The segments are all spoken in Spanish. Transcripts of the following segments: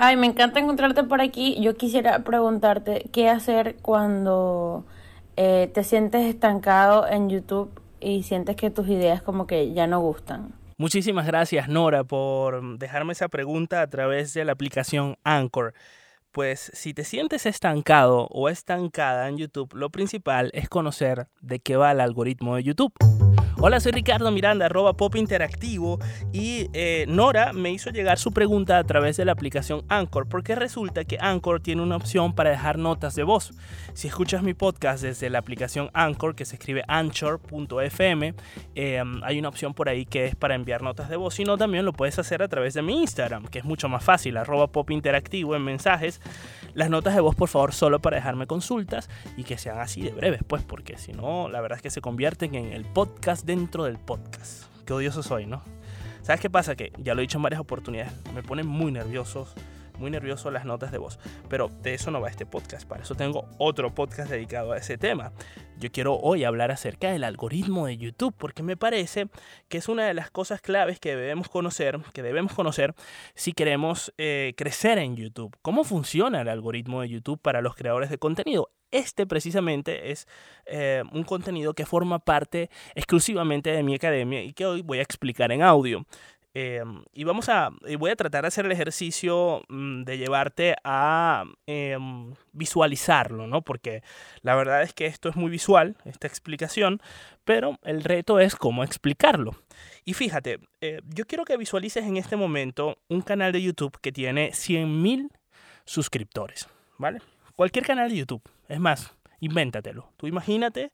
Ay, me encanta encontrarte por aquí. Yo quisiera preguntarte qué hacer cuando eh, te sientes estancado en YouTube y sientes que tus ideas como que ya no gustan. Muchísimas gracias Nora por dejarme esa pregunta a través de la aplicación Anchor. Pues si te sientes estancado o estancada en YouTube, lo principal es conocer de qué va el algoritmo de YouTube. Hola, soy Ricardo Miranda, arroba Pop Interactivo y eh, Nora me hizo llegar su pregunta a través de la aplicación Anchor porque resulta que Anchor tiene una opción para dejar notas de voz. Si escuchas mi podcast desde la aplicación Anchor, que se escribe anchor.fm, eh, hay una opción por ahí que es para enviar notas de voz, si no también lo puedes hacer a través de mi Instagram, que es mucho más fácil, arroba Pop Interactivo en mensajes. Las notas de voz, por favor, solo para dejarme consultas y que sean así de breves, pues, porque si no, la verdad es que se convierten en el podcast dentro del podcast. Qué odioso soy, ¿no? ¿Sabes qué pasa? Que ya lo he dicho en varias oportunidades, me ponen muy nerviosos, muy nervioso las notas de voz. Pero de eso no va este podcast, para eso tengo otro podcast dedicado a ese tema. Yo quiero hoy hablar acerca del algoritmo de YouTube, porque me parece que es una de las cosas claves que debemos conocer, que debemos conocer si queremos eh, crecer en YouTube. ¿Cómo funciona el algoritmo de YouTube para los creadores de contenido? Este precisamente es eh, un contenido que forma parte exclusivamente de mi academia y que hoy voy a explicar en audio. Em, y vamos a, voy a tratar de hacer el ejercicio mm, de llevarte a em, visualizarlo, ¿no? Porque la verdad es que esto es muy visual, esta explicación, pero el reto es cómo explicarlo. Y fíjate, eh, yo quiero que visualices en este momento un canal de YouTube que tiene 100.000 suscriptores, ¿vale? Cualquier canal de YouTube, es más, invéntatelo. Tú imagínate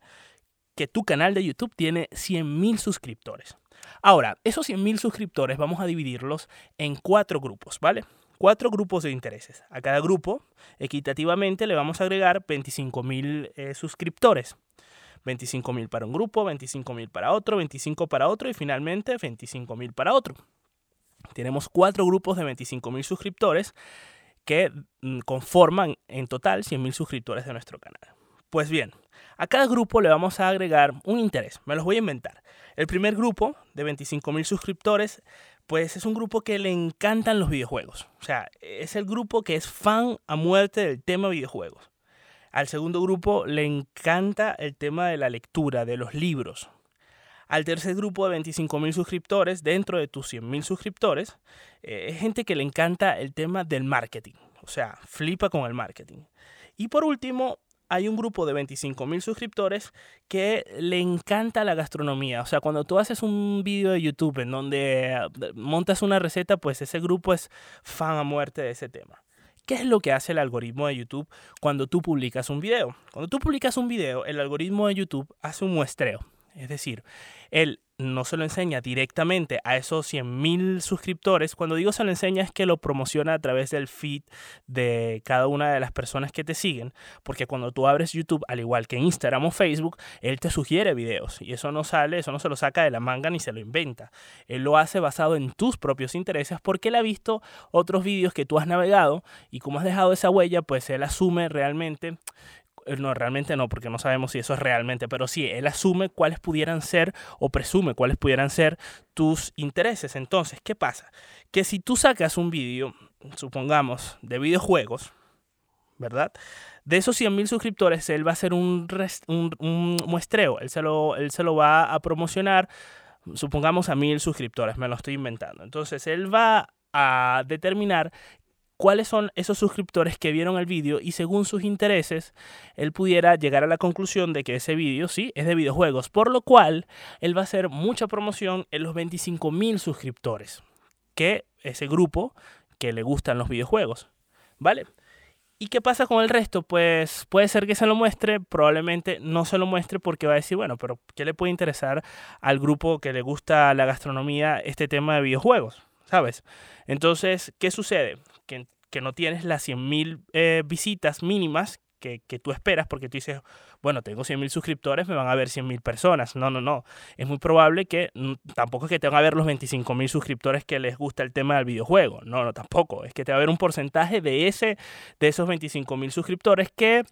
que tu canal de YouTube tiene 100.000 suscriptores. Ahora, esos 100.000 suscriptores vamos a dividirlos en cuatro grupos, ¿vale? Cuatro grupos de intereses. A cada grupo, equitativamente, le vamos a agregar 25.000 eh, suscriptores. 25.000 para un grupo, 25.000 para otro, 25 para otro y finalmente 25.000 para otro. Tenemos cuatro grupos de 25.000 suscriptores que mm, conforman en total 100.000 suscriptores de nuestro canal. Pues bien, a cada grupo le vamos a agregar un interés. Me los voy a inventar. El primer grupo, de 25.000 suscriptores, pues es un grupo que le encantan los videojuegos. O sea, es el grupo que es fan a muerte del tema videojuegos. Al segundo grupo le encanta el tema de la lectura, de los libros. Al tercer grupo de 25.000 suscriptores, dentro de tus 100.000 suscriptores, eh, es gente que le encanta el tema del marketing. O sea, flipa con el marketing. Y por último, hay un grupo de 25 mil suscriptores que le encanta la gastronomía. O sea, cuando tú haces un vídeo de YouTube en donde eh, montas una receta, pues ese grupo es fan a muerte de ese tema. ¿Qué es lo que hace el algoritmo de YouTube cuando tú publicas un video? Cuando tú publicas un video, el algoritmo de YouTube hace un muestreo. Es decir, él no se lo enseña directamente a esos 100.000 suscriptores. Cuando digo se lo enseña es que lo promociona a través del feed de cada una de las personas que te siguen. Porque cuando tú abres YouTube, al igual que Instagram o Facebook, él te sugiere videos. Y eso no sale, eso no se lo saca de la manga ni se lo inventa. Él lo hace basado en tus propios intereses porque él ha visto otros vídeos que tú has navegado y como has dejado esa huella, pues él asume realmente no, realmente no, porque no sabemos si eso es realmente, pero sí, él asume cuáles pudieran ser o presume cuáles pudieran ser tus intereses. Entonces, ¿qué pasa? Que si tú sacas un vídeo, supongamos, de videojuegos, ¿verdad? De esos 100.000 suscriptores, él va a hacer un, un, muestreo, él se, lo, él se lo va a promocionar, supongamos a 1.000 suscriptores, me lo estoy inventando. Entonces, él va a determinar cuáles son esos suscriptores que vieron el vídeo y según sus intereses, él pudiera llegar a la conclusión de que ese vídeo sí es de videojuegos, por lo cual él va a hacer mucha promoción en los 25.000 suscriptores, que ese grupo que le gustan los videojuegos, ¿vale? ¿Y qué pasa con el resto? Pues puede ser que se lo muestre, probablemente no se lo muestre porque va a decir, bueno, pero ¿qué le puede interesar al grupo que le gusta la gastronomía este tema de videojuegos? ¿Sabes? Entonces, ¿qué sucede? Que, no tienes las 100.000 eh, visitas mínimas que, tú esperas, porque tú dices, bueno, tengo 100.000 suscriptores, me van a ver 100.000 personas. No, no, no. Es muy probable que tampoco es que te van a ver los 25.000 suscriptores que les gusta el tema del videojuego. No, no, tampoco. Es que te va a ver un porcentaje de, ese, de esos 25.000 suscriptores que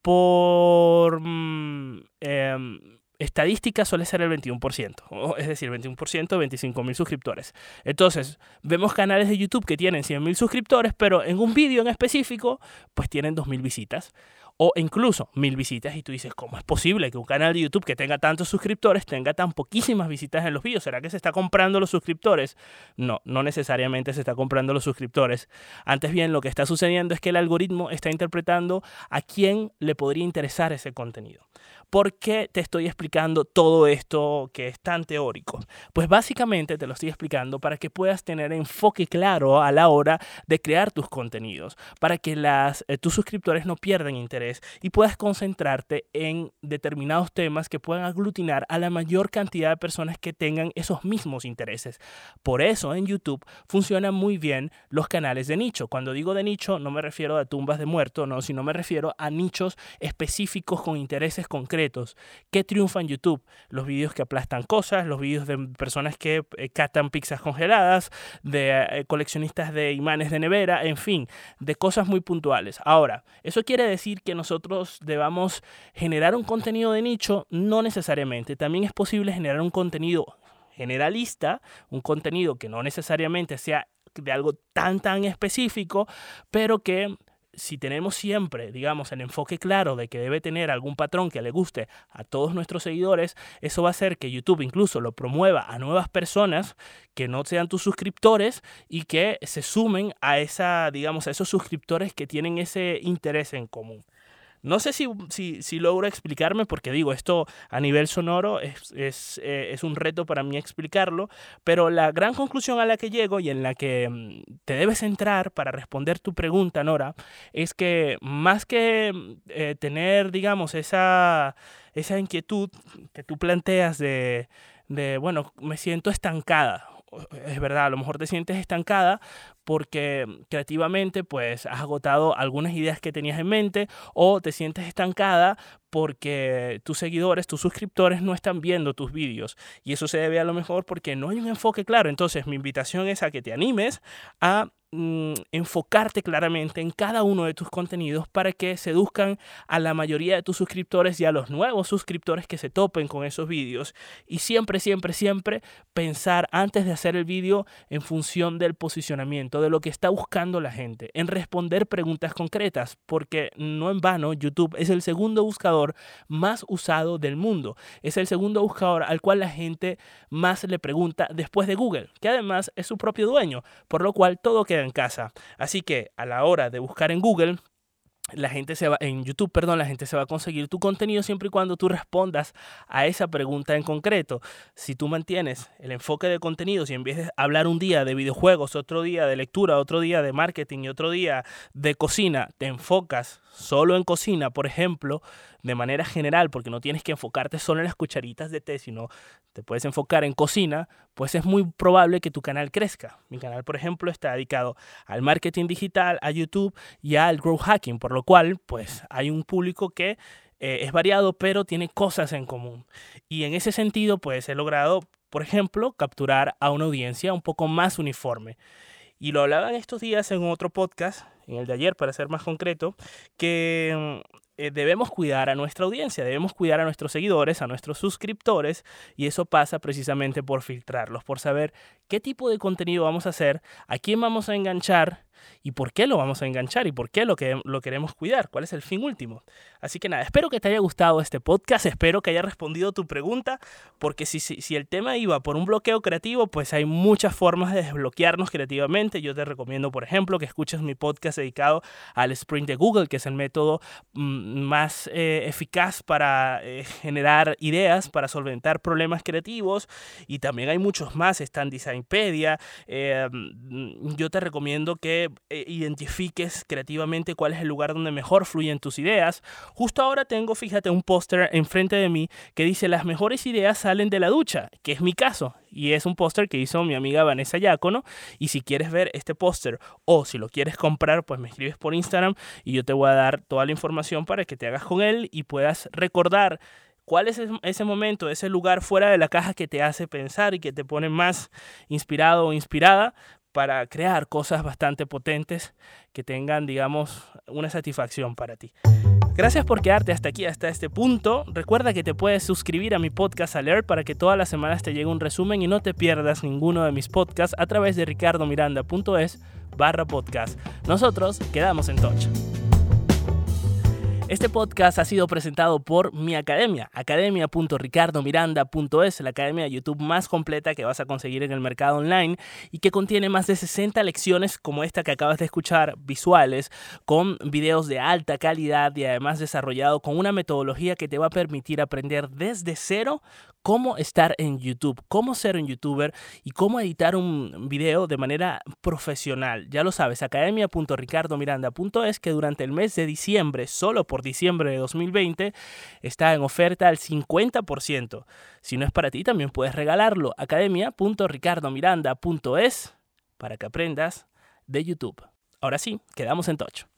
por... Mm, em, estadística suele ser el 21%, es decir, 21%, 25 mil suscriptores. Entonces, vemos canales de YouTube que tienen 100 mil suscriptores, pero en un vídeo en específico, pues tienen 2 mil visitas o incluso mil visitas y tú dices, ¿cómo es posible que un canal de YouTube que tenga tantos suscriptores tenga tan poquísimas visitas en los vídeos? ¿Será que se está comprando los suscriptores? No, no necesariamente se está comprando los suscriptores. Antes bien, lo que está sucediendo es que el algoritmo está interpretando a quién le podría interesar ese contenido. ¿Por qué te estoy explicando todo esto que es tan teórico? Pues básicamente te lo estoy explicando para que puedas tener enfoque claro a la hora de crear tus contenidos, para que eh, tus suscriptores no pierdan interés y puedas concentrarte en determinados temas que puedan aglutinar a la mayor cantidad de personas que tengan esos mismos intereses. Por eso en YouTube funcionan muy bien los canales de nicho. Cuando digo de nicho no me refiero a tumbas de muertos, no, sino me refiero a nichos específicos con intereses concretos ¿Qué triunfa en YouTube? Los vídeos que aplastan cosas, los vídeos de personas que eh, catan pizzas congeladas, de eh, coleccionistas de imanes de nevera, en fin, de cosas muy puntuales. Ahora, ¿eso quiere decir que nosotros debamos generar un contenido de nicho? No necesariamente. También es posible generar un contenido generalista, un contenido que no necesariamente sea de algo tan tan específico, pero que si tenemos siempre, digamos, el enfoque claro de que debe tener algún patrón que le guste a todos nuestros seguidores, eso va a hacer que YouTube incluso lo promueva a nuevas personas que no sean tus suscriptores y que se sumen a esa, digamos, a esos suscriptores que tienen ese interés en común. No sé si, si, logro explicarme, porque digo, esto a nivel sonoro es, es, eh, es, un reto para mí explicarlo, pero la gran conclusión a la que llego y en la que mm, te debes centrar para responder tu pregunta, Nora, es que más que mm, eh, tener, digamos, esa, esa inquietud que tú planteas de, de, bueno, me siento estancada es verdad, a lo mejor te sientes estancada porque creativamente pues has agotado algunas ideas que tenías en mente o te sientes estancada porque tus seguidores, tus suscriptores no están viendo tus vídeos y eso se debe a lo mejor porque no hay un enfoque claro. Entonces mi invitación es a que te animes a Mm, enfocarte claramente en cada uno de tus contenidos para que seduzcan a la mayoría de tus suscriptores y a los nuevos suscriptores que se topen con esos vídeos. Y siempre, siempre, siempre pensar antes de hacer el vídeo en función del posicionamiento, de lo que está buscando la gente, en responder preguntas concretas, porque no en vano YouTube es el segundo buscador más usado del mundo. Es el segundo buscador al cual la gente más le pregunta después de Google, que además es su propio dueño, por lo cual todo queda en casa. Así que a la hora de buscar en Google, la gente se va, en YouTube, perdón, la gente se va a conseguir tu contenido siempre y cuando tú respondas a esa pregunta en concreto. Si tú mantienes el enfoque de contenidos y en vez de hablar un día de videojuegos, otro día de lectura, otro día de marketing y otro día de cocina, te enfocas solo en cocina, por ejemplo, de manera general, porque no tienes que enfocarte solo en las cucharitas de té, sino te puedes enfocar en cocina, pues es muy probable que tu canal crezca. Mi canal, por ejemplo, está dedicado al marketing digital, a YouTube y al growth hacking, por lo cual, pues hay un público que eh, es variado, pero tiene cosas en común. Y en ese sentido, pues he logrado, por ejemplo, capturar a una audiencia un poco más uniforme. Y lo hablaba en estos días en otro podcast, en el de ayer para ser más concreto, que eh, debemos cuidar a nuestra audiencia, debemos cuidar a nuestros seguidores, a nuestros suscriptores, y eso pasa precisamente por filtrarlos, por saber qué tipo de contenido vamos a hacer, a quién vamos a enganchar y por qué lo vamos a enganchar y por qué lo, que, lo queremos cuidar, cuál es el fin último. Así que nada, espero que te haya gustado este podcast, espero que haya respondido tu pregunta, porque si, si, si el tema iba por un bloqueo creativo, pues hay muchas formas de desbloquearnos creativamente. Yo te recomiendo, por ejemplo, que escuches mi podcast dedicado al Sprint de Google, que es el método mm, más eh, eficaz para eh, generar ideas, para solventar problemas creativos. Y también hay muchos más, está en Designpedia. Eh, mm, yo te recomiendo que eh, identifiques creativamente cuál es el lugar donde mejor fluyen tus ideas. Justo ahora tengo, fíjate, un póster enfrente de mí que dice las mejores ideas salen de la ducha, que es mi caso. Y es un póster que hizo mi amiga Vanessa Yacono. Y si quieres ver este póster o si lo quieres comprar, pues me escribes por Instagram y yo te voy a dar toda la información para que te hagas con él y puedas recordar ¿Cuál es ese momento, ese lugar fuera de la caja que te hace pensar y que te pone más inspirado o inspirada para crear cosas bastante potentes que tengan, digamos, una satisfacción para ti. Gracias por quedarte hasta aquí, hasta este punto. Recuerda que te puedes suscribir a mi podcast Alert para que todas las semanas te llegue un resumen y no te pierdas ninguno de mis podcasts a través de ricardomiranda.es barra podcast. Nosotros quedamos en touch. Este podcast ha sido presentado por mi academia, academia.ricardomiranda.es, la academia de YouTube más completa que vas a conseguir en el mercado online y que contiene más de 60 lecciones como esta que acabas de escuchar, visuales, con videos de alta calidad y además desarrollado con una metodología que te va a permitir aprender desde cero cómo estar en YouTube, cómo ser un youtuber y cómo editar un video de manera profesional. Ya lo sabes, academia.ricardomiranda.es que durante el mes de diciembre, solo diciembre de 2020, está en oferta al 50%. Si no es para ti, también puedes regalarlo. academia.ricardomiranda.es para que aprendas de YouTube. Ahora sí, quedamos en touch.